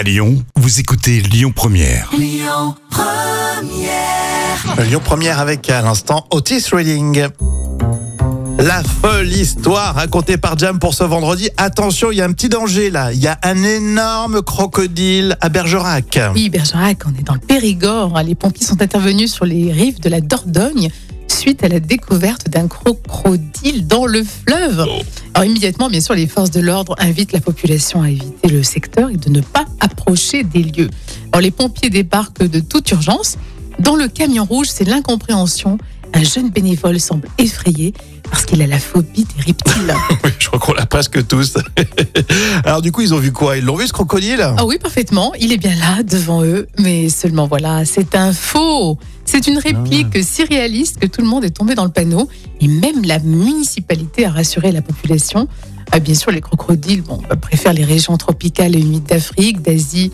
À Lyon, vous écoutez Lyon Première. Lyon Première avec à l'instant Otis Reading. La folle histoire racontée par Jam pour ce vendredi. Attention, il y a un petit danger là. Il y a un énorme crocodile à Bergerac. Oui, Bergerac, on est dans le Périgord. Les pompiers sont intervenus sur les rives de la Dordogne suite à la découverte d'un crocodile dans le fleuve. Alors immédiatement, bien sûr, les forces de l'ordre invitent la population à éviter le secteur et de ne pas approcher des lieux. Alors les pompiers débarquent de toute urgence. Dans le camion rouge, c'est l'incompréhension. Un jeune bénévole semble effrayé qu'il a la phobie des reptiles. Oui, je crois qu'on l'a presque tous. Alors du coup, ils ont vu quoi? Ils l'ont vu ce crocodile? Ah oui, parfaitement. Il est bien là, devant eux. Mais seulement voilà, c'est un faux. C'est une réplique si réaliste que tout le monde est tombé dans le panneau. Et même la municipalité a rassuré la population. Ah, bien sûr, les crocodiles bon, bah, préfèrent les régions tropicales et humides d'Afrique, d'Asie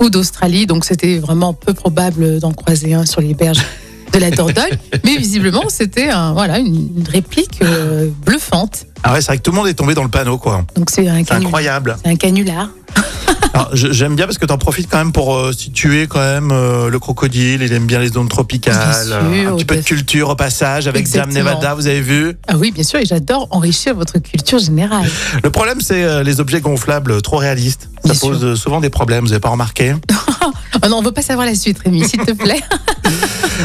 ou d'Australie. Donc c'était vraiment peu probable d'en croiser un sur les berges de la Dordogne. Mais visiblement, c'était un, voilà, une, une réplique euh, bluffante. Ah ouais, c'est vrai que tout le monde est tombé dans le panneau, quoi. Donc c'est un, C'est canular. incroyable. C'est un canular. Alors, je- J'aime bien parce que tu en profites quand même pour euh, situer quand même euh, le crocodile. Il aime bien les zones tropicales. Bien euh, un petit peu de culture au passage avec Jam Exactement. Nevada, vous avez vu? Ah oui, bien sûr, et j'adore enrichir votre culture générale. Le problème, c'est euh, les objets gonflables trop réalistes. Ça Bien pose euh, souvent des problèmes, vous n'avez pas remarqué? Oh non, on veut pas savoir la suite, Rémi, s'il te plaît.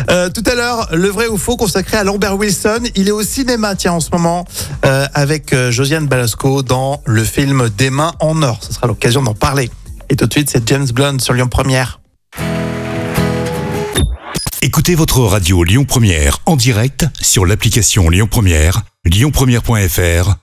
Euh, Tout à l'heure, le vrai ou faux consacré à Lambert Wilson. Il est au cinéma, tiens, en ce moment, euh, avec euh, Josiane Balasco dans le film Des mains en or. Ce sera l'occasion d'en parler. Et tout de suite, c'est James Blunt sur Lyon Première. Écoutez votre radio Lyon Première en direct sur l'application Lyon Première, lyonpremière.fr